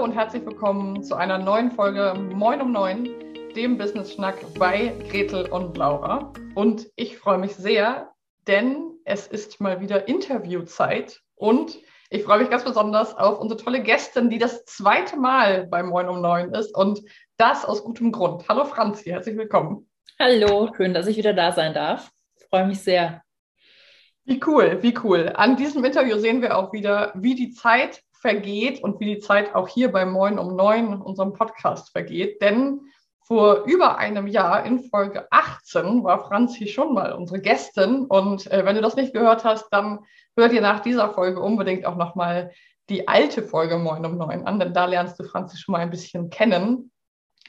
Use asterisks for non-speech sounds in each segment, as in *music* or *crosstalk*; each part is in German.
Hallo und herzlich willkommen zu einer neuen Folge Moin um Neun, dem Business Schnack bei Gretel und Laura. Und ich freue mich sehr, denn es ist mal wieder Interviewzeit und ich freue mich ganz besonders auf unsere tolle Gästin, die das zweite Mal bei Moin um Neun ist und das aus gutem Grund. Hallo Franzi, herzlich willkommen. Hallo, schön, dass ich wieder da sein darf. Ich freue mich sehr. Wie cool, wie cool. An diesem Interview sehen wir auch wieder, wie die Zeit vergeht und wie die Zeit auch hier bei Moin um Neun, unserem Podcast, vergeht. Denn vor über einem Jahr in Folge 18 war Franzi schon mal unsere Gästin. Und äh, wenn du das nicht gehört hast, dann hör dir nach dieser Folge unbedingt auch nochmal die alte Folge Moin um Neun an, denn da lernst du Franzi schon mal ein bisschen kennen.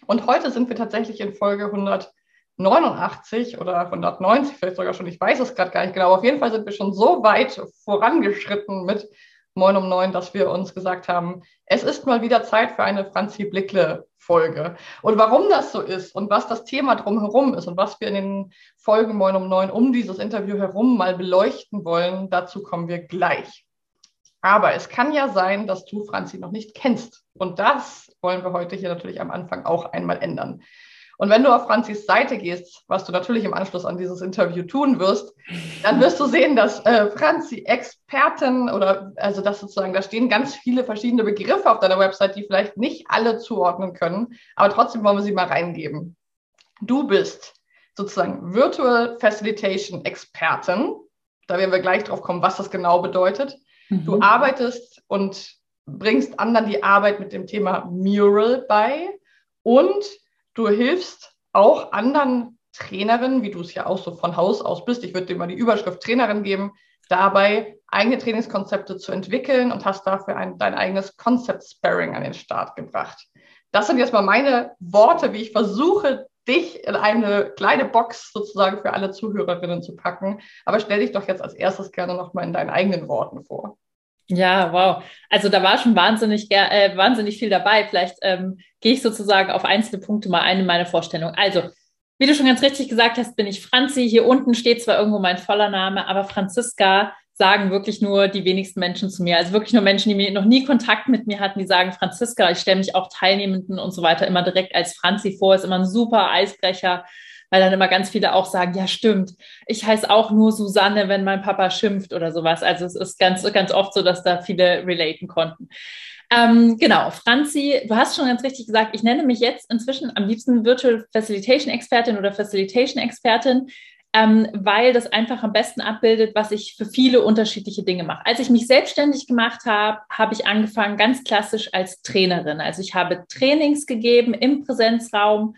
Und heute sind wir tatsächlich in Folge 189 oder 190, vielleicht sogar schon, ich weiß es gerade gar nicht genau. Auf jeden Fall sind wir schon so weit vorangeschritten mit Moin um neun, dass wir uns gesagt haben, es ist mal wieder Zeit für eine Franzi Blickle Folge. Und warum das so ist und was das Thema drumherum ist und was wir in den Folgen Moin um neun um dieses Interview herum mal beleuchten wollen, dazu kommen wir gleich. Aber es kann ja sein, dass du Franzi noch nicht kennst. Und das wollen wir heute hier natürlich am Anfang auch einmal ändern. Und wenn du auf Franzis Seite gehst, was du natürlich im Anschluss an dieses Interview tun wirst, dann wirst du sehen, dass äh, Franzi Experten oder also das sozusagen, da stehen ganz viele verschiedene Begriffe auf deiner Website, die vielleicht nicht alle zuordnen können, aber trotzdem wollen wir sie mal reingeben. Du bist sozusagen Virtual Facilitation Expertin. Da werden wir gleich drauf kommen, was das genau bedeutet. Mhm. Du arbeitest und bringst anderen die Arbeit mit dem Thema Mural bei und Du hilfst auch anderen Trainerinnen, wie du es ja auch so von Haus aus bist, ich würde dir mal die Überschrift Trainerin geben, dabei eigene Trainingskonzepte zu entwickeln und hast dafür ein, dein eigenes Concept Sparring an den Start gebracht. Das sind jetzt mal meine Worte, wie ich versuche, dich in eine kleine Box sozusagen für alle Zuhörerinnen zu packen. Aber stell dich doch jetzt als erstes gerne nochmal in deinen eigenen Worten vor. Ja, wow. Also da war schon wahnsinnig, äh, wahnsinnig viel dabei. Vielleicht ähm, gehe ich sozusagen auf einzelne Punkte mal ein in meine Vorstellung. Also, wie du schon ganz richtig gesagt hast, bin ich Franzi. Hier unten steht zwar irgendwo mein voller Name, aber Franziska sagen wirklich nur die wenigsten Menschen zu mir. Also wirklich nur Menschen, die noch nie Kontakt mit mir hatten, die sagen Franziska. Ich stelle mich auch Teilnehmenden und so weiter immer direkt als Franzi vor. Ist immer ein super Eisbrecher weil dann immer ganz viele auch sagen, ja stimmt, ich heiße auch nur Susanne, wenn mein Papa schimpft oder sowas. Also es ist ganz, ganz oft so, dass da viele relaten konnten. Ähm, genau, Franzi, du hast schon ganz richtig gesagt, ich nenne mich jetzt inzwischen am liebsten Virtual Facilitation Expertin oder Facilitation Expertin, ähm, weil das einfach am besten abbildet, was ich für viele unterschiedliche Dinge mache. Als ich mich selbstständig gemacht habe, habe ich angefangen ganz klassisch als Trainerin. Also ich habe Trainings gegeben im Präsenzraum,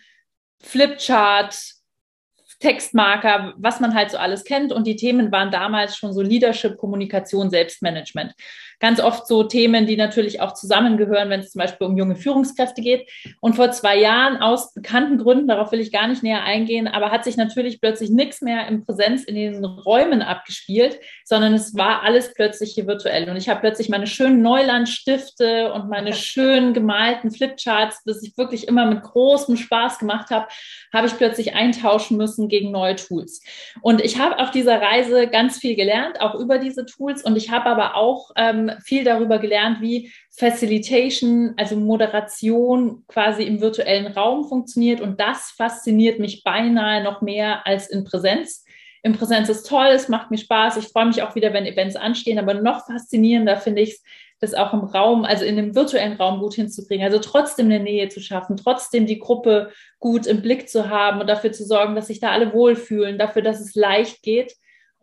Flipchart, Textmarker, was man halt so alles kennt. Und die Themen waren damals schon so Leadership, Kommunikation, Selbstmanagement ganz oft so Themen, die natürlich auch zusammengehören, wenn es zum Beispiel um junge Führungskräfte geht. Und vor zwei Jahren aus bekannten Gründen, darauf will ich gar nicht näher eingehen, aber hat sich natürlich plötzlich nichts mehr im Präsenz in den Räumen abgespielt, sondern es war alles plötzlich hier virtuell. Und ich habe plötzlich meine schönen Neulandstifte und meine schönen gemalten Flipcharts, das ich wirklich immer mit großem Spaß gemacht habe, habe ich plötzlich eintauschen müssen gegen neue Tools. Und ich habe auf dieser Reise ganz viel gelernt, auch über diese Tools. Und ich habe aber auch ähm, viel darüber gelernt, wie Facilitation, also Moderation quasi im virtuellen Raum funktioniert. Und das fasziniert mich beinahe noch mehr als in Präsenz. In Präsenz ist toll, es macht mir Spaß. Ich freue mich auch wieder, wenn Events anstehen. Aber noch faszinierender finde ich es, das auch im Raum, also in dem virtuellen Raum gut hinzukriegen. Also trotzdem eine Nähe zu schaffen, trotzdem die Gruppe gut im Blick zu haben und dafür zu sorgen, dass sich da alle wohlfühlen, dafür, dass es leicht geht.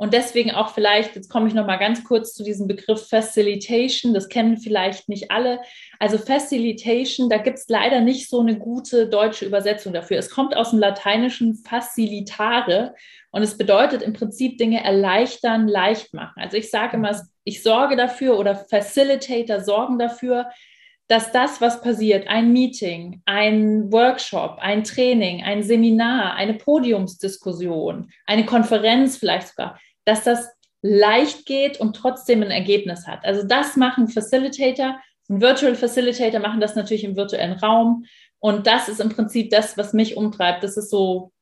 Und deswegen auch vielleicht, jetzt komme ich noch mal ganz kurz zu diesem Begriff Facilitation. Das kennen vielleicht nicht alle. Also Facilitation, da gibt es leider nicht so eine gute deutsche Übersetzung dafür. Es kommt aus dem Lateinischen facilitare und es bedeutet im Prinzip Dinge erleichtern, leicht machen. Also ich sage immer, ich sorge dafür oder Facilitator sorgen dafür, dass das, was passiert, ein Meeting, ein Workshop, ein Training, ein Seminar, eine Podiumsdiskussion, eine Konferenz vielleicht sogar, dass das leicht geht und trotzdem ein Ergebnis hat. Also das machen Facilitator. Ein Virtual Facilitator machen das natürlich im virtuellen Raum. Und das ist im Prinzip das, was mich umtreibt. Das ist so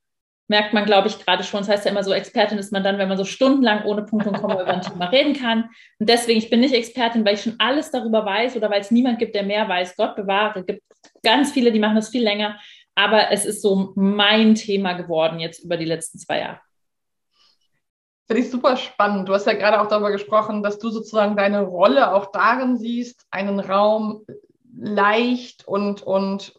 merkt man, glaube ich, gerade schon. Das heißt ja immer so, Expertin ist man dann, wenn man so stundenlang ohne Punkt und Komma über ein Thema reden kann. Und deswegen, ich bin nicht Expertin, weil ich schon alles darüber weiß oder weil es niemand gibt, der mehr weiß. Gott bewahre. Es gibt ganz viele, die machen das viel länger. Aber es ist so mein Thema geworden jetzt über die letzten zwei Jahre. Finde ich super spannend. Du hast ja gerade auch darüber gesprochen, dass du sozusagen deine Rolle auch darin siehst, einen Raum leicht und, und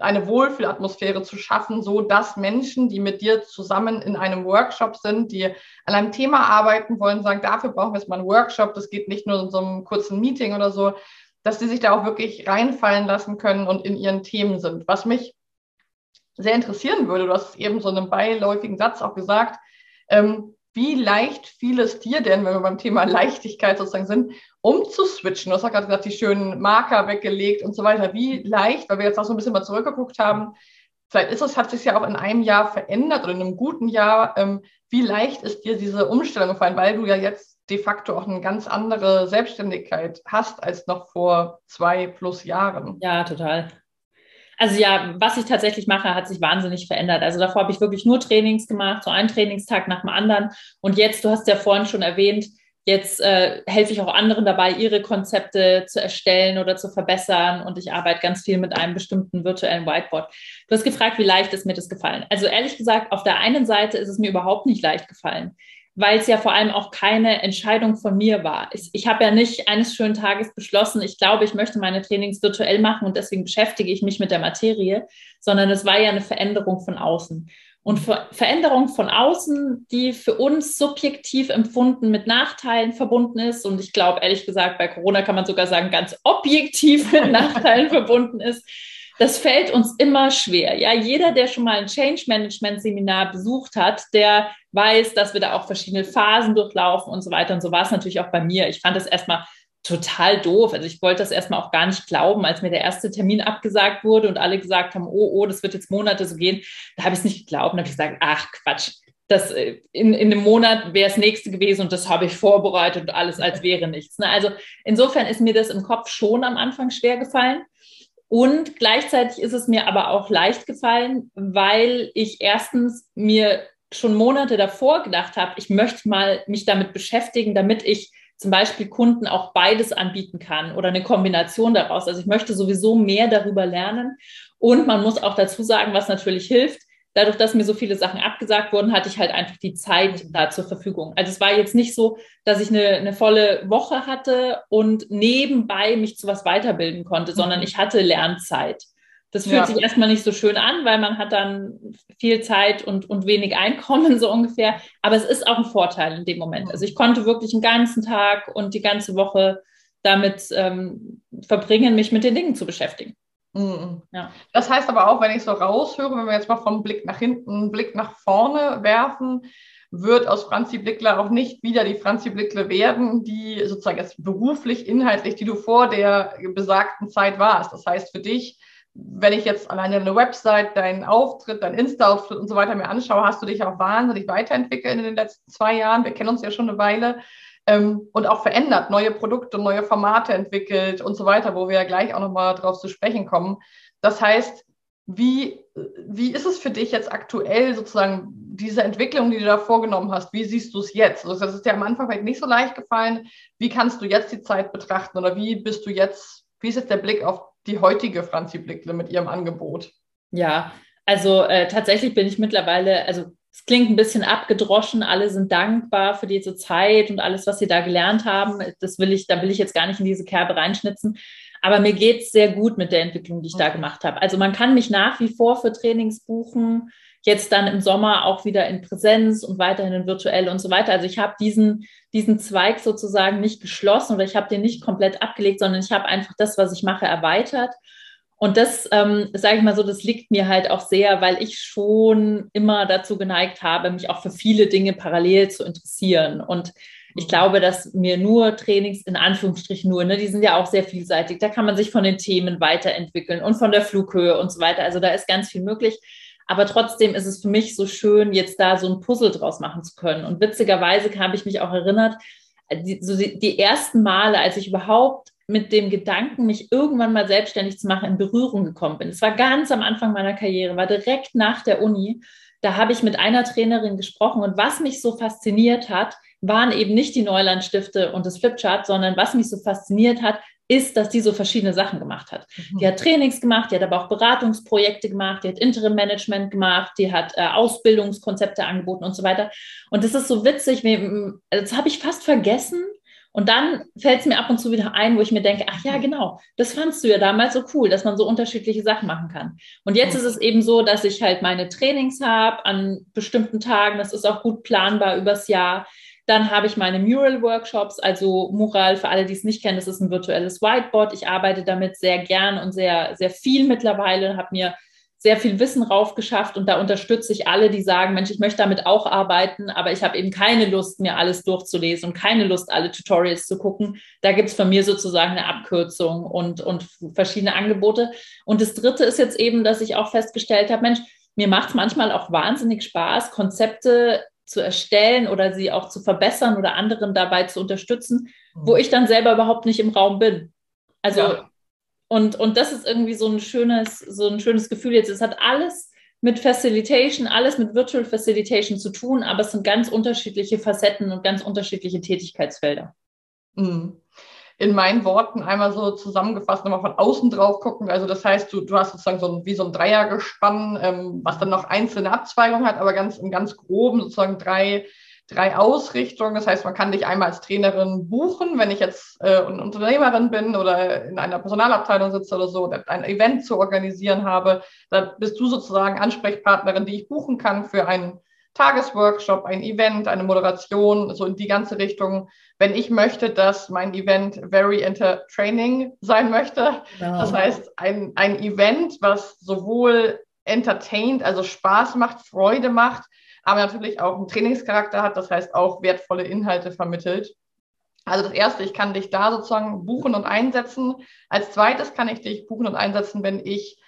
eine Wohlfühlatmosphäre zu schaffen, so dass Menschen, die mit dir zusammen in einem Workshop sind, die an einem Thema arbeiten wollen, sagen, dafür brauchen wir jetzt mal einen Workshop. Das geht nicht nur in so einem kurzen Meeting oder so, dass die sich da auch wirklich reinfallen lassen können und in ihren Themen sind. Was mich sehr interessieren würde, du hast eben so einen beiläufigen Satz auch gesagt, ähm, wie leicht fiel es dir denn, wenn wir beim Thema Leichtigkeit sozusagen sind, umzuswitchen? Du hast ja gerade gesagt, die schönen Marker weggelegt und so weiter. Wie leicht, weil wir jetzt auch so ein bisschen mal zurückgeguckt haben, vielleicht ist es, hat sich ja auch in einem Jahr verändert oder in einem guten Jahr. Ähm, wie leicht ist dir diese Umstellung gefallen, weil du ja jetzt de facto auch eine ganz andere Selbstständigkeit hast als noch vor zwei plus Jahren? Ja, total. Also ja, was ich tatsächlich mache, hat sich wahnsinnig verändert. Also davor habe ich wirklich nur Trainings gemacht, so einen Trainingstag nach dem anderen. Und jetzt, du hast ja vorhin schon erwähnt, jetzt äh, helfe ich auch anderen dabei, ihre Konzepte zu erstellen oder zu verbessern. Und ich arbeite ganz viel mit einem bestimmten virtuellen Whiteboard. Du hast gefragt, wie leicht ist mir das gefallen? Also ehrlich gesagt, auf der einen Seite ist es mir überhaupt nicht leicht gefallen weil es ja vor allem auch keine Entscheidung von mir war. Ich, ich habe ja nicht eines schönen Tages beschlossen, ich glaube, ich möchte meine Trainings virtuell machen und deswegen beschäftige ich mich mit der Materie, sondern es war ja eine Veränderung von außen. Und Ver Veränderung von außen, die für uns subjektiv empfunden mit Nachteilen verbunden ist. Und ich glaube, ehrlich gesagt, bei Corona kann man sogar sagen, ganz objektiv mit *laughs* Nachteilen verbunden ist das fällt uns immer schwer. Ja, jeder, der schon mal ein Change Management Seminar besucht hat, der weiß, dass wir da auch verschiedene Phasen durchlaufen und so weiter. Und so war es natürlich auch bei mir. Ich fand das erstmal total doof. Also ich wollte das erstmal auch gar nicht glauben, als mir der erste Termin abgesagt wurde und alle gesagt haben, oh, oh, das wird jetzt Monate so gehen. Da habe ich es nicht geglaubt und habe ich gesagt, ach Quatsch, das äh, in, in einem Monat wäre es nächste gewesen und das habe ich vorbereitet und alles als wäre nichts. Ne? Also insofern ist mir das im Kopf schon am Anfang schwer gefallen. Und gleichzeitig ist es mir aber auch leicht gefallen, weil ich erstens mir schon Monate davor gedacht habe, ich möchte mal mich damit beschäftigen, damit ich zum Beispiel Kunden auch beides anbieten kann oder eine Kombination daraus. Also ich möchte sowieso mehr darüber lernen. Und man muss auch dazu sagen, was natürlich hilft, dadurch, dass mir so viele Sachen abgesagt wurden, hatte ich halt einfach die Zeit da zur Verfügung. Also es war jetzt nicht so, dass ich eine, eine volle Woche hatte und nebenbei mich zu was weiterbilden konnte, sondern mhm. ich hatte Lernzeit. Das fühlt ja. sich erstmal nicht so schön an, weil man hat dann viel Zeit und, und wenig Einkommen *laughs* so ungefähr. Aber es ist auch ein Vorteil in dem Moment. Also ich konnte wirklich einen ganzen Tag und die ganze Woche damit ähm, verbringen, mich mit den Dingen zu beschäftigen. Mhm. Ja. Das heißt aber auch, wenn ich so raushöre, wenn wir jetzt mal vom Blick nach hinten, Blick nach vorne werfen, wird aus Franzi Blickler auch nicht wieder die Franzi Blickler werden, die sozusagen jetzt beruflich, inhaltlich, die du vor der besagten Zeit warst. Das heißt für dich, wenn ich jetzt alleine eine Website, deinen Auftritt, dein Insta-Auftritt und so weiter mir anschaue, hast du dich auch wahnsinnig weiterentwickelt in den letzten zwei Jahren. Wir kennen uns ja schon eine Weile ähm, und auch verändert, neue Produkte, neue Formate entwickelt und so weiter, wo wir ja gleich auch nochmal drauf zu sprechen kommen. Das heißt, wie, wie ist es für dich jetzt aktuell sozusagen diese Entwicklung, die du da vorgenommen hast? Wie siehst du es jetzt? Also das ist dir am Anfang vielleicht nicht so leicht gefallen. Wie kannst du jetzt die Zeit betrachten oder wie bist du jetzt, wie ist jetzt der Blick auf die heutige Franzi Blickle mit ihrem Angebot? Ja, also äh, tatsächlich bin ich mittlerweile, also es klingt ein bisschen abgedroschen, alle sind dankbar für diese Zeit und alles, was sie da gelernt haben. Das will ich, da will ich jetzt gar nicht in diese Kerbe reinschnitzen. Aber mir geht es sehr gut mit der Entwicklung, die ich da gemacht habe. Also man kann mich nach wie vor für Trainings buchen, jetzt dann im Sommer auch wieder in Präsenz und weiterhin in virtuell und so weiter. Also ich habe diesen, diesen Zweig sozusagen nicht geschlossen oder ich habe den nicht komplett abgelegt, sondern ich habe einfach das, was ich mache, erweitert und das, ähm, sage ich mal so, das liegt mir halt auch sehr, weil ich schon immer dazu geneigt habe, mich auch für viele Dinge parallel zu interessieren. Und ich mhm. glaube, dass mir nur Trainings, in Anführungsstrichen nur, ne, die sind ja auch sehr vielseitig, da kann man sich von den Themen weiterentwickeln und von der Flughöhe und so weiter. Also da ist ganz viel möglich. Aber trotzdem ist es für mich so schön, jetzt da so ein Puzzle draus machen zu können. Und witzigerweise habe ich mich auch erinnert, die, so die, die ersten Male, als ich überhaupt mit dem Gedanken, mich irgendwann mal selbstständig zu machen, in Berührung gekommen bin. Es war ganz am Anfang meiner Karriere, war direkt nach der Uni. da habe ich mit einer Trainerin gesprochen und was mich so fasziniert hat, waren eben nicht die Neuland-Stifte und das Flipchart, sondern was mich so fasziniert hat, ist, dass die so verschiedene Sachen gemacht hat. Mhm. Die hat Trainings gemacht, die hat aber auch Beratungsprojekte gemacht, die hat Interim-Management gemacht, die hat äh, Ausbildungskonzepte angeboten und so weiter. Und das ist so witzig, das habe ich fast vergessen. Und dann fällt es mir ab und zu wieder ein, wo ich mir denke, ach ja, genau, das fandst du ja damals so cool, dass man so unterschiedliche Sachen machen kann. Und jetzt ist es eben so, dass ich halt meine Trainings habe an bestimmten Tagen. Das ist auch gut planbar übers Jahr. Dann habe ich meine Mural-Workshops, also Mural, für alle, die es nicht kennen, das ist ein virtuelles Whiteboard. Ich arbeite damit sehr gern und sehr, sehr viel mittlerweile, habe mir sehr viel Wissen raufgeschafft und da unterstütze ich alle, die sagen, Mensch, ich möchte damit auch arbeiten, aber ich habe eben keine Lust, mir alles durchzulesen und keine Lust, alle Tutorials zu gucken. Da gibt es von mir sozusagen eine Abkürzung und, und verschiedene Angebote. Und das Dritte ist jetzt eben, dass ich auch festgestellt habe, Mensch, mir macht es manchmal auch wahnsinnig Spaß, Konzepte zu erstellen oder sie auch zu verbessern oder anderen dabei zu unterstützen, mhm. wo ich dann selber überhaupt nicht im Raum bin. Also, ja. Und, und das ist irgendwie so ein schönes, so ein schönes Gefühl jetzt. Es hat alles mit Facilitation, alles mit Virtual Facilitation zu tun, aber es sind ganz unterschiedliche Facetten und ganz unterschiedliche Tätigkeitsfelder. Mhm in meinen Worten einmal so zusammengefasst, nochmal von außen drauf gucken. Also das heißt, du, du hast sozusagen so ein, wie so ein Dreiergespann, ähm, was dann noch einzelne Abzweigungen hat, aber ganz im ganz groben sozusagen drei, drei Ausrichtungen. Das heißt, man kann dich einmal als Trainerin buchen, wenn ich jetzt äh, eine Unternehmerin bin oder in einer Personalabteilung sitze oder so, oder ein Event zu organisieren habe. Da bist du sozusagen Ansprechpartnerin, die ich buchen kann für einen Tagesworkshop, ein Event, eine Moderation, so in die ganze Richtung. Wenn ich möchte, dass mein Event very entertaining sein möchte, genau. das heißt ein, ein Event, was sowohl entertained, also Spaß macht, Freude macht, aber natürlich auch einen Trainingscharakter hat, das heißt auch wertvolle Inhalte vermittelt. Also das erste, ich kann dich da sozusagen buchen und einsetzen. Als zweites kann ich dich buchen und einsetzen, wenn ich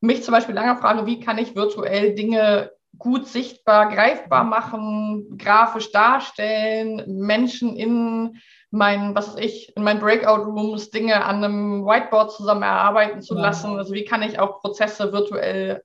mich zum Beispiel lange frage, wie kann ich virtuell Dinge gut sichtbar, greifbar machen, grafisch darstellen, Menschen in meinen, was weiß ich, in meinen Breakout-Rooms Dinge an einem Whiteboard zusammen erarbeiten zu lassen. Also wie kann ich auch Prozesse virtuell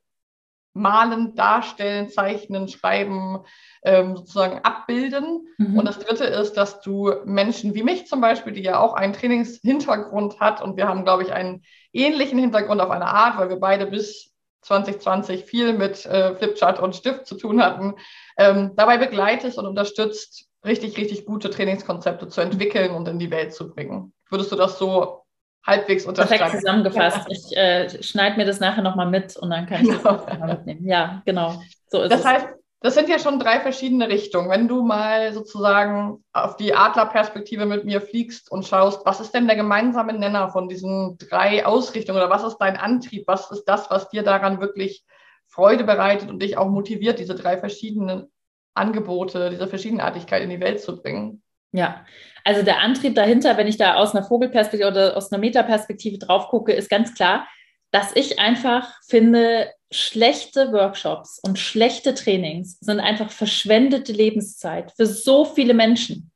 malen, darstellen, zeichnen, schreiben, ähm, sozusagen abbilden. Mhm. Und das Dritte ist, dass du Menschen wie mich zum Beispiel, die ja auch einen Trainingshintergrund hat und wir haben, glaube ich, einen ähnlichen Hintergrund auf eine Art, weil wir beide bis 2020 viel mit äh, Flipchart und Stift zu tun hatten, ähm, dabei begleitest und unterstützt, richtig, richtig gute Trainingskonzepte zu entwickeln und in die Welt zu bringen. Würdest du das so halbwegs unterstreichen? Perfekt zusammengefasst. Ja. Ich äh, schneide mir das nachher nochmal mit und dann kann ich das genau. mitnehmen. Ja, genau. So ist das es. heißt, das sind ja schon drei verschiedene Richtungen. Wenn du mal sozusagen auf die Adlerperspektive mit mir fliegst und schaust, was ist denn der gemeinsame Nenner von diesen drei Ausrichtungen oder was ist dein Antrieb? Was ist das, was dir daran wirklich Freude bereitet und dich auch motiviert, diese drei verschiedenen Angebote, diese Verschiedenartigkeit in die Welt zu bringen? Ja, also der Antrieb dahinter, wenn ich da aus einer Vogelperspektive oder aus einer Metaperspektive drauf gucke, ist ganz klar, dass ich einfach finde, schlechte Workshops und schlechte Trainings sind einfach verschwendete Lebenszeit für so viele Menschen.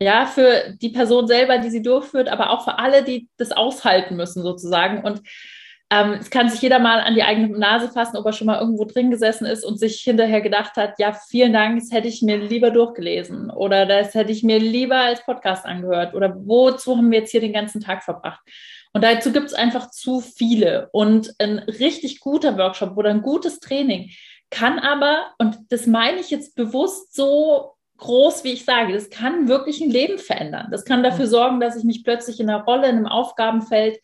Ja, für die Person selber, die sie durchführt, aber auch für alle, die das aushalten müssen sozusagen. Und ähm, es kann sich jeder mal an die eigene Nase fassen, ob er schon mal irgendwo drin gesessen ist und sich hinterher gedacht hat, ja, vielen Dank, das hätte ich mir lieber durchgelesen oder das hätte ich mir lieber als Podcast angehört oder wozu haben wir jetzt hier den ganzen Tag verbracht. Und dazu gibt es einfach zu viele. Und ein richtig guter Workshop oder ein gutes Training kann aber, und das meine ich jetzt bewusst so groß, wie ich sage, das kann wirklich ein Leben verändern. Das kann dafür sorgen, dass ich mich plötzlich in einer Rolle, in einem Aufgabenfeld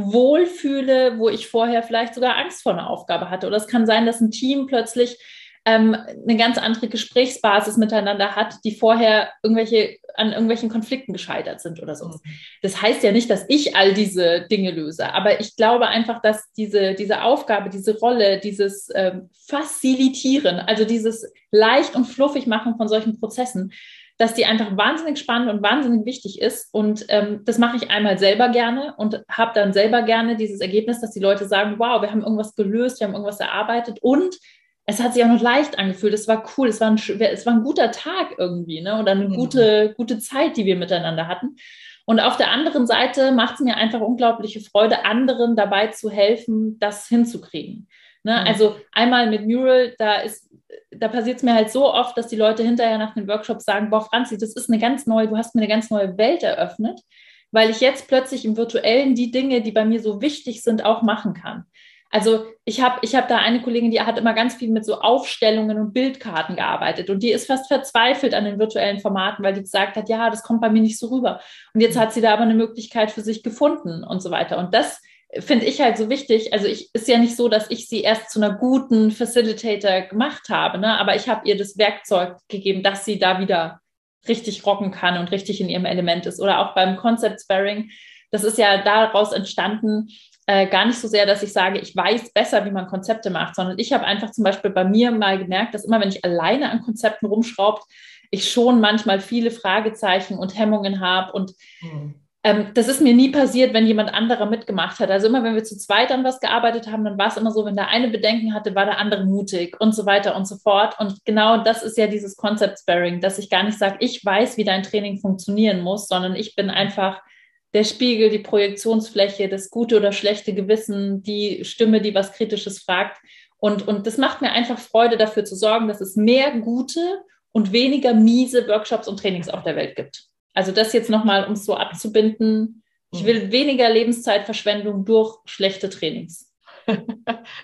wohlfühle, wo ich vorher vielleicht sogar Angst vor einer Aufgabe hatte. Oder es kann sein, dass ein Team plötzlich ähm, eine ganz andere Gesprächsbasis miteinander hat, die vorher irgendwelche an irgendwelchen Konflikten gescheitert sind oder so. Mhm. Das heißt ja nicht, dass ich all diese Dinge löse, aber ich glaube einfach, dass diese, diese Aufgabe, diese Rolle, dieses ähm, Facilitieren, also dieses leicht und fluffig machen von solchen Prozessen, dass die einfach wahnsinnig spannend und wahnsinnig wichtig ist. Und ähm, das mache ich einmal selber gerne und habe dann selber gerne dieses Ergebnis, dass die Leute sagen, wow, wir haben irgendwas gelöst, wir haben irgendwas erarbeitet und es hat sich auch noch leicht angefühlt. Es war cool, es war ein, es war ein guter Tag irgendwie, ne? Oder eine mhm. gute, gute Zeit, die wir miteinander hatten. Und auf der anderen Seite macht es mir einfach unglaubliche Freude, anderen dabei zu helfen, das hinzukriegen. Ne? Mhm. Also einmal mit Mural, da ist da passiert es mir halt so oft, dass die Leute hinterher nach den Workshops sagen, boah, Franzi, das ist eine ganz neue, du hast mir eine ganz neue Welt eröffnet, weil ich jetzt plötzlich im Virtuellen die Dinge, die bei mir so wichtig sind, auch machen kann. Also ich habe ich hab da eine Kollegin, die hat immer ganz viel mit so Aufstellungen und Bildkarten gearbeitet und die ist fast verzweifelt an den virtuellen Formaten, weil die gesagt hat, ja, das kommt bei mir nicht so rüber. Und jetzt hat sie da aber eine Möglichkeit für sich gefunden und so weiter. Und das finde ich halt so wichtig. Also ich ist ja nicht so, dass ich sie erst zu einer guten Facilitator gemacht habe, ne? aber ich habe ihr das Werkzeug gegeben, dass sie da wieder richtig rocken kann und richtig in ihrem Element ist. Oder auch beim Concept Sparring. Das ist ja daraus entstanden, äh, gar nicht so sehr, dass ich sage, ich weiß besser, wie man Konzepte macht, sondern ich habe einfach zum Beispiel bei mir mal gemerkt, dass immer, wenn ich alleine an Konzepten rumschraubt, ich schon manchmal viele Fragezeichen und Hemmungen habe und mhm ähm, das ist mir nie passiert, wenn jemand anderer mitgemacht hat. Also immer, wenn wir zu zweit an was gearbeitet haben, dann war es immer so, wenn der eine Bedenken hatte, war der andere mutig und so weiter und so fort. Und genau das ist ja dieses Concept Sparing, dass ich gar nicht sage, ich weiß, wie dein Training funktionieren muss, sondern ich bin einfach der Spiegel, die Projektionsfläche, das gute oder schlechte Gewissen, die Stimme, die was Kritisches fragt. Und, und das macht mir einfach Freude, dafür zu sorgen, dass es mehr gute und weniger miese Workshops und Trainings auf der Welt gibt. Also das jetzt nochmal, um es so abzubinden. Ich will weniger Lebenszeitverschwendung durch schlechte Trainings. *laughs*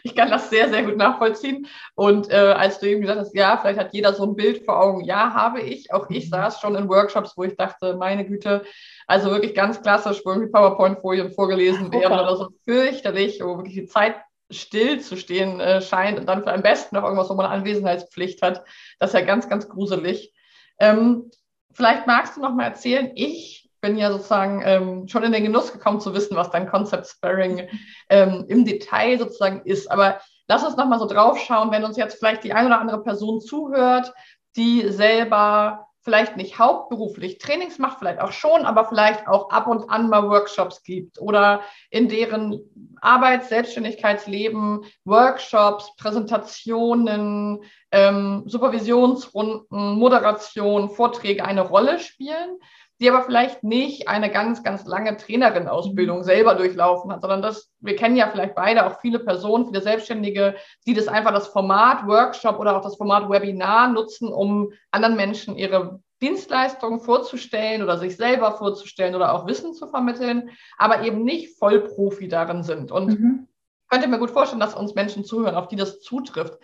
Ich kann das sehr, sehr gut nachvollziehen. Und äh, als du eben gesagt hast, ja, vielleicht hat jeder so ein Bild vor Augen. Ja, habe ich. Auch ich mhm. saß schon in Workshops, wo ich dachte, meine Güte, also wirklich ganz klassisch, wo irgendwie PowerPoint-Folien vorgelesen werden okay. oder so fürchterlich, wo wirklich die Zeit still zu stehen äh, scheint und dann für am besten noch irgendwas, wo man Anwesenheitspflicht hat. Das ist ja ganz, ganz gruselig. Ähm, Vielleicht magst du noch mal erzählen, ich bin ja sozusagen ähm, schon in den Genuss gekommen zu wissen, was dein Concept Sparring ähm, im Detail sozusagen ist. Aber lass uns noch mal so drauf schauen, wenn uns jetzt vielleicht die eine oder andere Person zuhört, die selber vielleicht nicht hauptberuflich Trainings macht, vielleicht auch schon, aber vielleicht auch ab und an mal Workshops gibt oder in deren Arbeits-, Selbstständigkeitsleben Workshops, Präsentationen, ähm, Supervisionsrunden, Moderation, Vorträge eine Rolle spielen, die aber vielleicht nicht eine ganz, ganz lange Trainerin-Ausbildung mhm. selber durchlaufen hat, sondern das, wir kennen ja vielleicht beide auch viele Personen, viele Selbstständige, die das einfach das Format Workshop oder auch das Format Webinar nutzen, um anderen Menschen ihre Dienstleistungen vorzustellen oder sich selber vorzustellen oder auch Wissen zu vermitteln, aber eben nicht Vollprofi darin sind. Und mhm. könnte mir gut vorstellen, dass uns Menschen zuhören, auf die das zutrifft.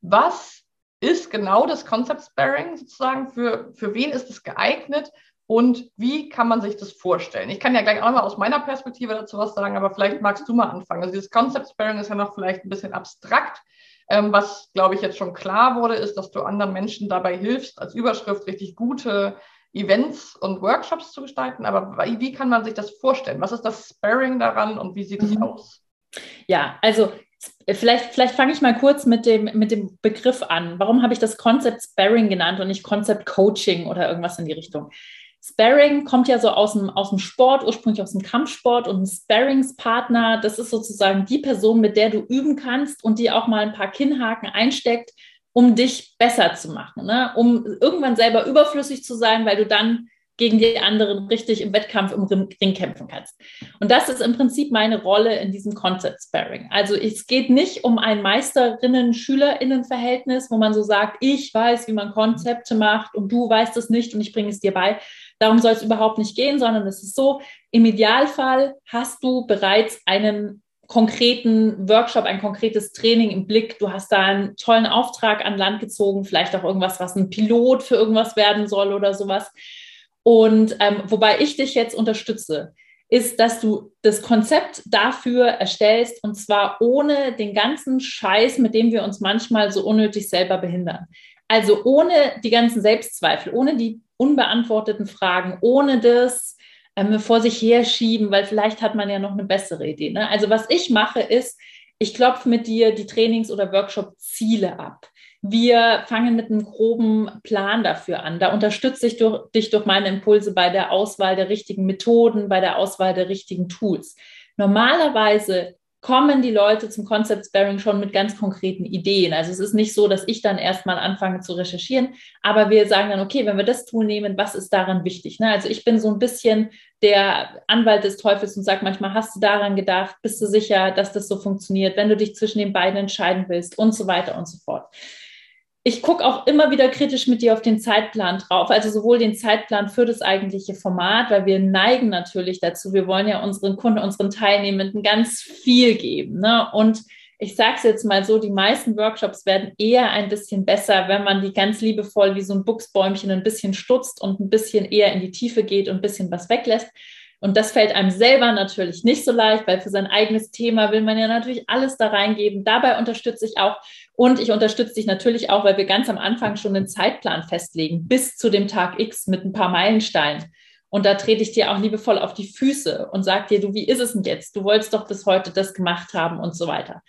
Was ist genau das Concept Sparing sozusagen? Für, für wen ist es geeignet? Und wie kann man sich das vorstellen? Ich kann ja gleich auch mal aus meiner Perspektive dazu was sagen, aber vielleicht magst du mal anfangen. Also dieses Concept Sparing ist ja noch vielleicht ein bisschen abstrakt. Ähm, was, glaube ich, jetzt schon klar wurde, ist, dass du anderen Menschen dabei hilfst, als Überschrift richtig gute Events und Workshops zu gestalten. Aber wie kann man sich das vorstellen? Was ist das Sparring daran und wie sieht es mhm. aus? Ja, also vielleicht, vielleicht fange ich mal kurz mit dem, mit dem Begriff an. Warum habe ich das Concept Sparring genannt und nicht Concept Coaching oder irgendwas in die Richtung? Sparring kommt ja so aus dem, aus dem Sport, ursprünglich aus dem Kampfsport und ein Sparringspartner, das ist sozusagen die Person, mit der du üben kannst und die auch mal ein paar Kinnhaken einsteckt, um dich besser zu machen, ne? um irgendwann selber überflüssig zu sein, weil du dann gegen die anderen richtig im Wettkampf im Ring kämpfen kannst. Und das ist im Prinzip meine Rolle in diesem Concept Sparring. Also es geht nicht um ein Meisterinnen-Schülerinnen-Verhältnis, wo man so sagt, ich weiß, wie man Konzepte macht und du weißt es nicht und ich bringe es dir bei, Darum soll es überhaupt nicht gehen, sondern es ist so, im Idealfall hast du bereits einen konkreten Workshop, ein konkretes Training im Blick. Du hast da einen tollen Auftrag an Land gezogen, vielleicht auch irgendwas, was ein Pilot für irgendwas werden soll oder sowas. Und ähm, wobei ich dich jetzt unterstütze, ist, dass du das Konzept dafür erstellst und zwar ohne den ganzen Scheiß, mit dem wir uns manchmal so unnötig selber behindern. Also ohne die ganzen Selbstzweifel, ohne die unbeantworteten Fragen, ohne das ähm, vor sich herschieben, weil vielleicht hat man ja noch eine bessere Idee. Ne? Also was ich mache ist, ich klopfe mit dir die Trainings- oder Workshop-Ziele ab. Wir fangen mit einem groben Plan dafür an. Da unterstütze ich durch, dich durch meine Impulse bei der Auswahl der richtigen Methoden, bei der Auswahl der richtigen Tools. Normalerweise kommen die Leute zum Concept Sparing schon mit ganz konkreten Ideen. Also es ist nicht so, dass ich dann erstmal anfange zu recherchieren, aber wir sagen dann, okay, wenn wir das Tool nehmen, was ist daran wichtig? Ne? Also ich bin so ein bisschen der Anwalt des Teufels und sage manchmal, hast du daran gedacht, bist du sicher, dass das so funktioniert, wenn du dich zwischen den beiden entscheiden willst und so weiter und so fort ich gucke auch immer wieder kritisch mit dir auf den Zeitplan drauf, also sowohl den Zeitplan für das eigentliche Format, weil wir neigen natürlich dazu, wir wollen ja unseren Kunden, unseren Teilnehmenden ganz viel geben. Ne? Und ich sage es jetzt mal so, die meisten Workshops werden eher ein bisschen besser, wenn man die ganz liebevoll wie so ein Buchsbäumchen ein bisschen stutzt und ein bisschen eher in die Tiefe geht und ein bisschen was weglässt. Und das fällt einem selber natürlich nicht so leicht, weil für sein eigenes Thema will man ja natürlich alles da reingeben. Dabei unterstütze ich auch und ich unterstütze dich natürlich auch, weil wir ganz am Anfang schon einen Zeitplan festlegen, bis zu dem Tag X mit ein paar Meilensteinen. Und da trete ich dir auch liebevoll auf die Füße und sage dir, du, wie ist es denn jetzt? Du wolltest doch bis heute das gemacht haben und so weiter.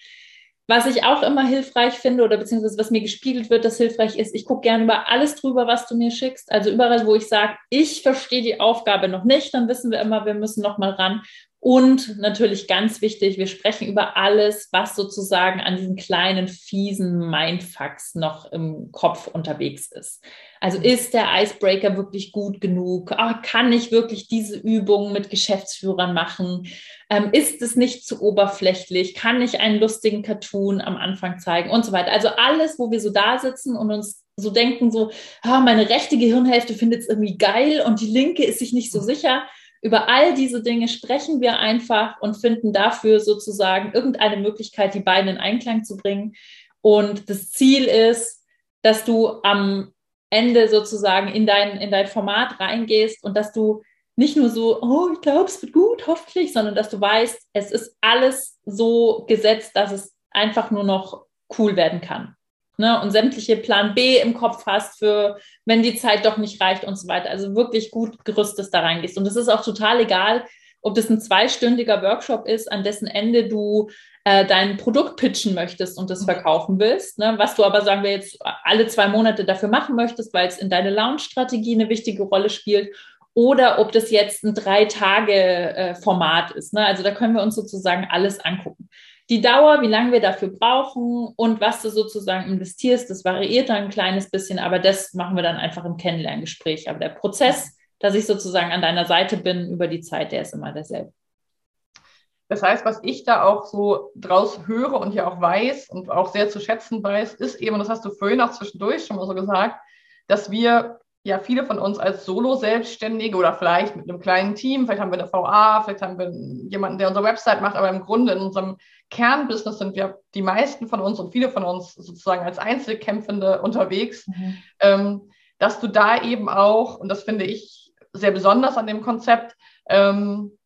Was ich auch immer hilfreich finde oder beziehungsweise was mir gespiegelt wird, das hilfreich ist, ich gucke gerne über alles drüber, was du mir schickst. Also überall, wo ich sage, ich verstehe die Aufgabe noch nicht, dann wissen wir immer, wir müssen noch mal ran. Und natürlich ganz wichtig, wir sprechen über alles, was sozusagen an diesen kleinen, fiesen Mindfucks noch im Kopf unterwegs ist. Also ist der Icebreaker wirklich gut genug? Ah, kann ich wirklich diese Übung mit Geschäftsführern machen? Ähm, ist es nicht zu oberflächlich? Kann ich einen lustigen Cartoon am Anfang zeigen und so weiter? Also alles, wo wir so da sitzen und uns so denken, so, ah, meine rechte Gehirnhälfte findet es irgendwie geil und die linke ist sich nicht so sicher über all diese Dinge sprechen wir einfach und finden dafür sozusagen irgendeine Möglichkeit, die beiden in Einklang zu bringen. Und das Ziel ist, dass du am Ende sozusagen in dein, in dein Format reingehst und dass du nicht nur so, oh, ich glaube, es wird gut, hoffentlich, sondern dass du weißt, es ist alles so gesetzt, dass es einfach nur noch cool werden kann ne, und sämtliche Plan B im Kopf hast für, wenn die Zeit doch nicht reicht und so weiter. Also wirklich gut gerüstet da reingehst. Und es ist auch total egal, ob das ein zweistündiger Workshop ist, an dessen Ende du äh, dein Produkt pitchen möchtest und das mhm. verkaufen willst, ne? was du aber, sagen wir jetzt, alle zwei Monate dafür machen möchtest, weil es in deine Launch-Strategie eine wichtige Rolle spielt oder ob das jetzt ein Drei-Tage-Format äh, ist. Ne? Also da können wir uns sozusagen alles angucken. Die Dauer, wie lange wir dafür brauchen und was du sozusagen investierst, das variiert dann ein kleines bisschen, aber das machen wir dann einfach im Kennenlerngespräch. Aber der Prozess, dass ich sozusagen an deiner Seite bin über die Zeit, der ist immer derselbe. Das heißt, was ich da auch so draus höre und ja auch weiß und auch sehr zu schätzen weiß, ist eben, das hast du vorhin auch zwischendurch schon mal so gesagt, dass wir ja viele von uns als Solo-Selbstständige oder vielleicht mit einem kleinen Team, vielleicht haben wir eine VA, vielleicht haben wir jemanden, der unsere Website macht, aber im Grunde in unserem Kernbusiness sind wir die meisten von uns und viele von uns sozusagen als Einzelkämpfende unterwegs, mhm. ähm, dass du da eben auch, und das finde ich sehr besonders an dem Konzept, ähm,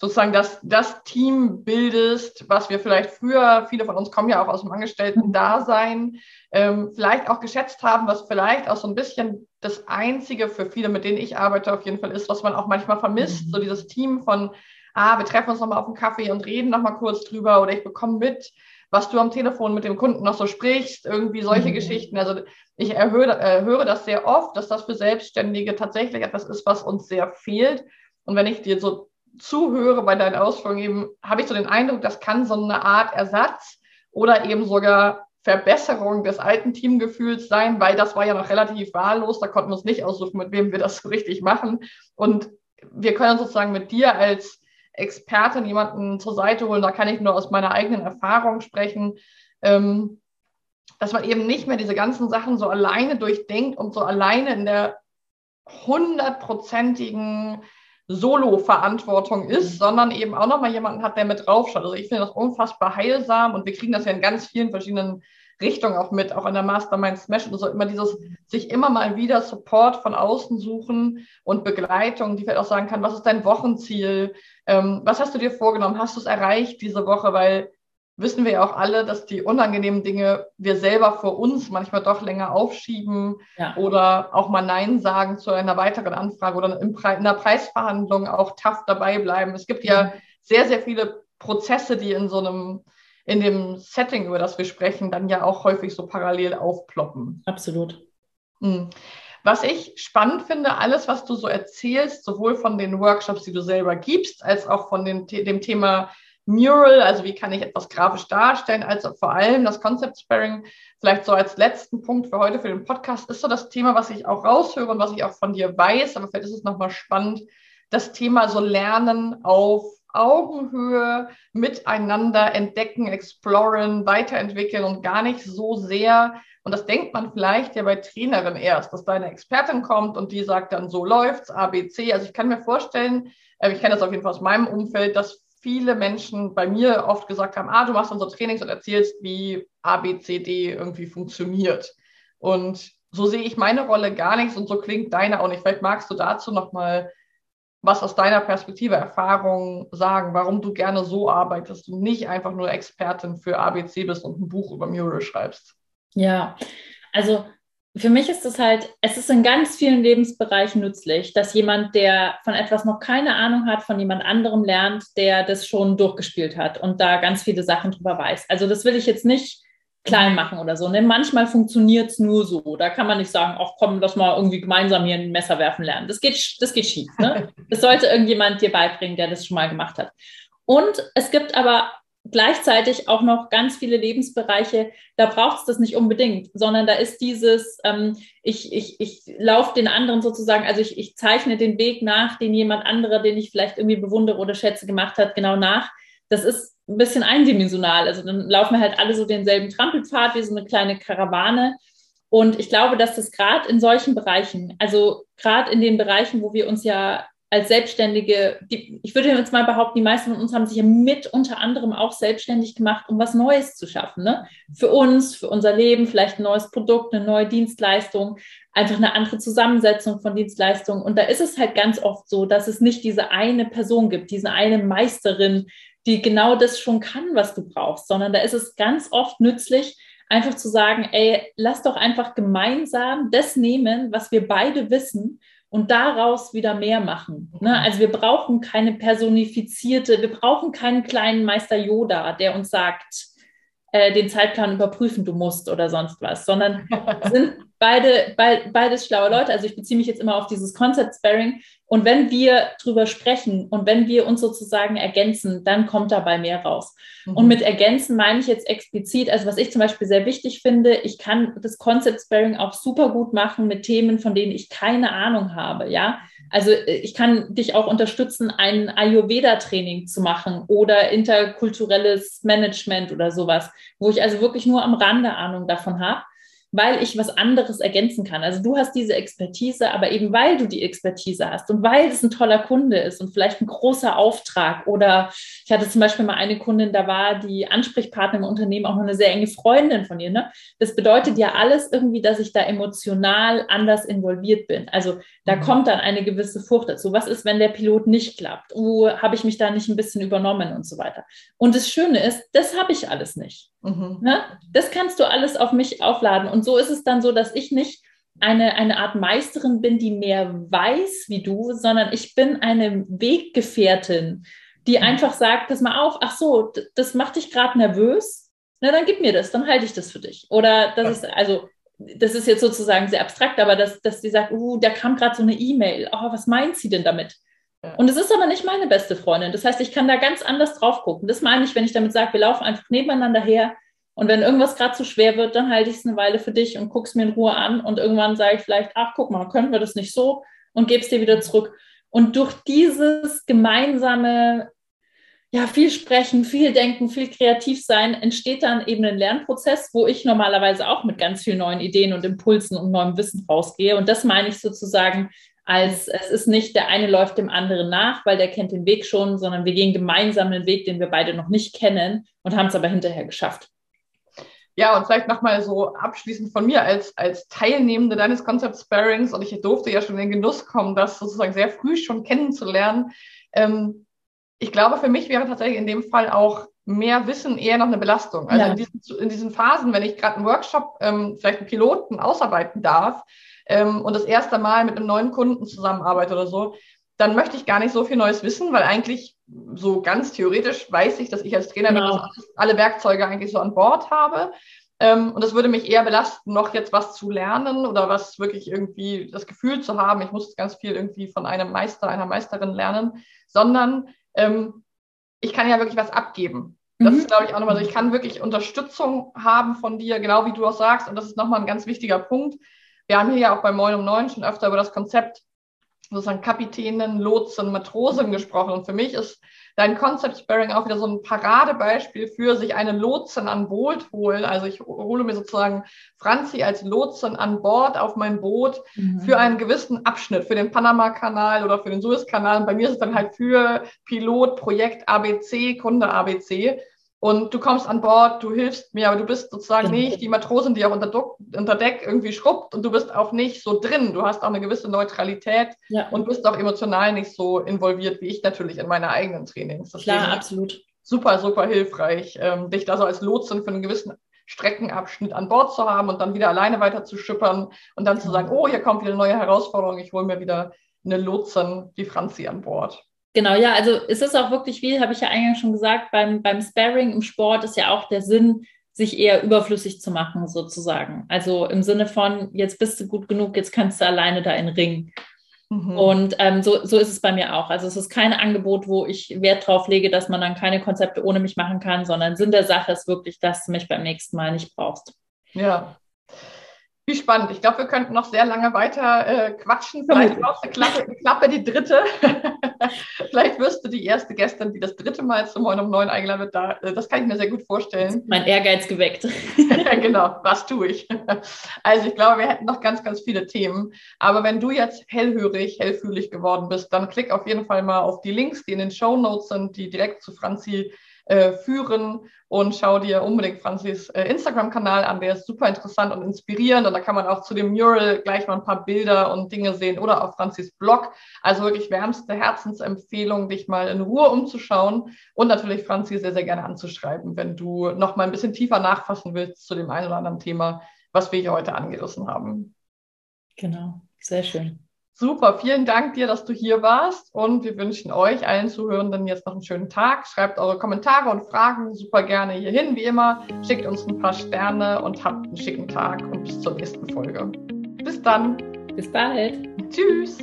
sozusagen das, das Team bildest, was wir vielleicht früher, viele von uns kommen ja auch aus dem Angestellten-Dasein, ähm, vielleicht auch geschätzt haben, was vielleicht auch so ein bisschen das Einzige für viele, mit denen ich arbeite, auf jeden Fall ist, was man auch manchmal vermisst, mhm. so dieses Team von, ah, wir treffen uns nochmal auf einen Kaffee und reden nochmal kurz drüber oder ich bekomme mit, was du am Telefon mit dem Kunden noch so sprichst, irgendwie solche mhm. Geschichten. Also ich erhöre, äh, höre das sehr oft, dass das für Selbstständige tatsächlich etwas ist, was uns sehr fehlt. Und wenn ich dir so zuhöre bei deinen Ausführungen, eben, habe ich so den Eindruck, das kann so eine Art Ersatz oder eben sogar Verbesserung des alten Teamgefühls sein, weil das war ja noch relativ wahllos, da konnten wir uns nicht aussuchen, mit wem wir das so richtig machen. Und wir können sozusagen mit dir als Expertin jemanden zur Seite holen, da kann ich nur aus meiner eigenen Erfahrung sprechen, ähm, dass man eben nicht mehr diese ganzen Sachen so alleine durchdenkt und so alleine in der hundertprozentigen Solo-Verantwortung ist, sondern eben auch nochmal jemanden hat, der mit draufschaut. Also ich finde das unfassbar heilsam und wir kriegen das ja in ganz vielen verschiedenen Richtungen auch mit, auch an der Mastermind Smash und so immer dieses, sich immer mal wieder Support von außen suchen und Begleitung, die vielleicht auch sagen kann, was ist dein Wochenziel? Ähm, was hast du dir vorgenommen? Hast du es erreicht diese Woche? Weil wissen wir ja auch alle, dass die unangenehmen Dinge wir selber vor uns manchmal doch länger aufschieben ja. oder auch mal Nein sagen zu einer weiteren Anfrage oder in einer Preisverhandlung auch tough dabei bleiben. Es gibt ja mhm. sehr, sehr viele Prozesse, die in so einem, in dem Setting, über das wir sprechen, dann ja auch häufig so parallel aufploppen. Absolut. Mhm. Was ich spannend finde, alles, was du so erzählst, sowohl von den Workshops, die du selber gibst, als auch von den, dem Thema Mural, also wie kann ich etwas grafisch darstellen, als vor allem das Concept Sparing. Vielleicht so als letzten Punkt für heute für den Podcast ist so das Thema, was ich auch raushöre und was ich auch von dir weiß, aber vielleicht ist es nochmal spannend, das Thema so Lernen auf Augenhöhe miteinander entdecken, exploren, weiterentwickeln und gar nicht so sehr, und das denkt man vielleicht ja bei Trainerin erst, dass da eine Expertin kommt und die sagt dann, so läuft's, ABC. Also ich kann mir vorstellen, äh, ich kenne das auf jeden Fall aus meinem Umfeld, dass viele Menschen bei mir oft gesagt haben, ah, du machst unsere Trainings und erzählst, wie ABCD irgendwie funktioniert. Und so sehe ich meine Rolle gar nicht und so klingt deine auch nicht. Vielleicht magst du dazu nochmal was aus deiner Perspektive, Erfahrung sagen, warum du gerne so arbeitest und nicht einfach nur Expertin für ABC bist und ein Buch über Mural schreibst. Ja, also für mich ist es halt, es ist in ganz vielen Lebensbereichen nützlich, dass jemand, der von etwas noch keine Ahnung hat, von jemand anderem lernt, der das schon durchgespielt hat und da ganz viele Sachen drüber weiß. Also das will ich jetzt nicht klein machen oder so. Ne? Manchmal funktioniert es nur so. Da kann man nicht sagen, ach komm, lass mal irgendwie gemeinsam hier ein Messer werfen lernen. Das geht, das geht schief. Ne? *laughs* Das sollte irgendjemand dir beibringen, der das schon mal gemacht hat. Und es gibt aber gleichzeitig auch noch ganz viele Lebensbereiche, da braucht es das nicht unbedingt, sondern da ist dieses, ähm, ich, ich, ich laufe den anderen sozusagen, also ich, ich zeichne den Weg nach, den jemand anderer, den ich vielleicht irgendwie bewundere oder schätze, gemacht hat, genau nach. Das ist ein bisschen eindimensional. Also dann laufen wir halt alle so denselben Trampelpfad wie so eine kleine Karawane. Und ich glaube, dass das gerade in solchen Bereichen, also gerade in den Bereichen, wo wir uns ja als Selbstständige, die, ich würde jetzt mal behaupten, die meisten von uns haben sich ja mit unter anderem auch selbstständig gemacht, um was Neues zu schaffen. Ne? Für uns, für unser Leben, vielleicht ein neues Produkt, eine neue Dienstleistung, einfach eine andere Zusammensetzung von Dienstleistungen. Und da ist es halt ganz oft so, dass es nicht diese eine Person gibt, diese eine Meisterin, die genau das schon kann, was du brauchst, sondern da ist es ganz oft nützlich, einfach zu sagen, ey, lass doch einfach gemeinsam das nehmen, was wir beide wissen und daraus wieder mehr machen. Ne? Also wir brauchen keine personifizierte, wir brauchen keinen kleinen Meister Yoda, der uns sagt, äh, den Zeitplan überprüfen du musst oder sonst was, sondern *laughs* sind beide, be beides schlaue Leute. Also ich beziehe mich jetzt immer auf dieses Concept Sparing. Und wenn wir drüber sprechen und wenn wir uns sozusagen ergänzen, dann kommt dabei mehr raus. Mhm. Und mit ergänzen meine ich jetzt explizit, also was ich zum Beispiel sehr wichtig finde, ich kann das Concept Sparing auch super gut machen mit Themen, von denen ich keine Ahnung habe, ja. Also äh, ich kann dich auch unterstützen, ein Ayurveda-Training zu machen oder interkulturelles Management oder sowas, wo ich also wirklich nur am Rande Ahnung davon habe weil ich was anderes ergänzen kann. Also du hast diese Expertise, aber eben weil du die Expertise hast und weil es ein toller Kunde ist und vielleicht ein großer Auftrag oder ich hatte zum Beispiel mal eine Kundin, da war die Ansprechpartner im Unternehmen auch noch eine sehr enge Freundin von ihr. Ne? Das bedeutet ja alles irgendwie, dass ich da emotional anders involviert bin. Also da mhm. kommt dann eine gewisse Furcht dazu. Was ist, wenn der Pilot nicht klappt? Oh, habe ich mich da nicht ein bisschen übernommen und so weiter. Und das Schöne ist, das habe ich alles nicht. Mhm. Ne? Das kannst du alles auf mich aufladen. Und so ist es dann so, dass ich nicht eine, eine Art Meisterin bin, die mehr weiß wie du, sondern ich bin eine Weggefährtin, die mhm. einfach sagt, pass mal auf, ach so, das macht dich gerade nervös. Na, dann gib mir das, dann halte ich das für dich. Oder das ist, also, das ist jetzt sozusagen sehr abstrakt, aber dass, dass die sagt, uh, da kam gerade so eine E-Mail. Oh, was meint sie denn damit? Und es ist aber nicht meine beste Freundin. Das heißt, ich kann da ganz anders drauf gucken. Das meine ich, wenn ich damit sage, wir laufen einfach nebeneinander her. Und wenn irgendwas gerade zu schwer wird, dann halte ich es eine Weile für dich und gucke es mir in Ruhe an. Und irgendwann sage ich vielleicht, ach, guck mal, können wir das nicht so? Und gebe es dir wieder zurück. Und durch dieses gemeinsame, ja, viel sprechen, viel denken, viel kreativ sein, entsteht dann eben ein Lernprozess, wo ich normalerweise auch mit ganz vielen neuen Ideen und Impulsen und neuem Wissen rausgehe. Und das meine ich sozusagen als es ist nicht der eine läuft dem anderen nach, weil der kennt den Weg schon, sondern wir gehen gemeinsam den Weg, den wir beide noch nicht kennen und haben es aber hinterher geschafft. Ja, und vielleicht nochmal so abschließend von mir als, als Teilnehmende deines Concept Sparings und ich durfte ja schon in den Genuss kommen, das sozusagen sehr früh schon kennenzulernen. Ähm, ich glaube, für mich wäre tatsächlich in dem Fall auch mehr Wissen eher noch eine Belastung. Also ja. in, diesen, in, diesen, Phasen, wenn ich gerade einen Workshop, ähm, vielleicht einen Piloten ausarbeiten darf, ähm, und das erste Mal mit einem neuen Kunden zusammenarbeite oder so, dann möchte ich gar nicht so viel Neues wissen, weil eigentlich so ganz theoretisch weiß ich, dass ich als Trainer genau. alle Werkzeuge eigentlich so an Bord habe. Ähm, und das würde mich eher belasten, noch jetzt was zu lernen oder was wirklich irgendwie das Gefühl zu haben, ich muss ganz viel irgendwie von einem Meister, einer Meisterin lernen, sondern ähm, ich kann ja wirklich was abgeben. Das mhm. ist, glaube ich, auch nochmal so. Ich kann wirklich Unterstützung haben von dir, genau wie du auch sagst. Und das ist nochmal ein ganz wichtiger Punkt. Wir haben hier ja auch bei Moin um Neun schon öfter über das Konzept sozusagen Kapitänen, Lotsen, Matrosen gesprochen. Und für mich ist dein Concept Sparing auch wieder so ein Paradebeispiel für sich einen Lotsen an Bord holen. Also ich hole mir sozusagen Franzi als Lotsen an Bord auf mein Boot mhm. für einen gewissen Abschnitt, für den Panama-Kanal oder für den Suez-Kanal. Und bei mir ist es dann halt für Pilot, Projekt ABC, Kunde ABC. Und du kommst an Bord, du hilfst mir, aber du bist sozusagen genau. nicht die Matrosin, die auch unter, unter, Deck irgendwie schrubbt und du bist auch nicht so drin. Du hast auch eine gewisse Neutralität ja. und bist auch emotional nicht so involviert wie ich natürlich in meine eigenen Trainings. Deswegen Klar, absolut. Super, super hilfreich, ähm, dich da so als Lotsin für einen gewissen Streckenabschnitt an Bord zu haben und dann wieder alleine weiter zu schippern und dann zu sagen, oh, hier kommt wieder eine neue Herausforderung, ich hole mir wieder eine Lotsin, die Franzi an Bord. Genau, ja, also es ist auch wirklich wie, habe ich ja eingangs schon gesagt, beim, beim Sparring im Sport ist ja auch der Sinn, sich eher überflüssig zu machen, sozusagen. Also im Sinne von, jetzt bist du gut genug, jetzt kannst du alleine da in Ring. Mhm. Und ähm, so, so ist es bei mir auch. Also es ist kein Angebot, wo ich Wert drauf lege, dass man dann keine Konzepte ohne mich machen kann, sondern Sinn der Sache ist wirklich, dass du mich beim nächsten Mal nicht brauchst. Ja, wie spannend. Ich glaube, wir könnten noch sehr lange weiter äh, quatschen. Vielleicht brauchst du Klappe, Klappe die dritte. *laughs* Vielleicht wirst du die erste Gästin, die das dritte Mal zum 9 um 9 eingeladen wird. Da, äh, das kann ich mir sehr gut vorstellen. Mein Ehrgeiz geweckt. *laughs* genau, was tue ich? Also ich glaube, wir hätten noch ganz, ganz viele Themen. Aber wenn du jetzt hellhörig, hellfühlig geworden bist, dann klick auf jeden Fall mal auf die Links, die in den Show Notes sind, die direkt zu Franzi äh, führen und schau dir unbedingt Franzis äh, Instagram-Kanal an, der ist super interessant und inspirierend und da kann man auch zu dem Mural gleich mal ein paar Bilder und Dinge sehen oder auf Franzis Blog. Also wirklich wärmste Herzensempfehlung, dich mal in Ruhe umzuschauen und natürlich Franzi sehr, sehr gerne anzuschreiben, wenn du noch mal ein bisschen tiefer nachfassen willst zu dem einen oder anderen Thema, was wir hier heute angerissen haben. Genau, sehr schön. Super, vielen Dank dir, dass du hier warst und wir wünschen euch allen Zuhörenden jetzt noch einen schönen Tag. Schreibt eure Kommentare und Fragen super gerne hierhin, wie immer. Schickt uns ein paar Sterne und habt einen schicken Tag und bis zur nächsten Folge. Bis dann. Bis bald. Tschüss.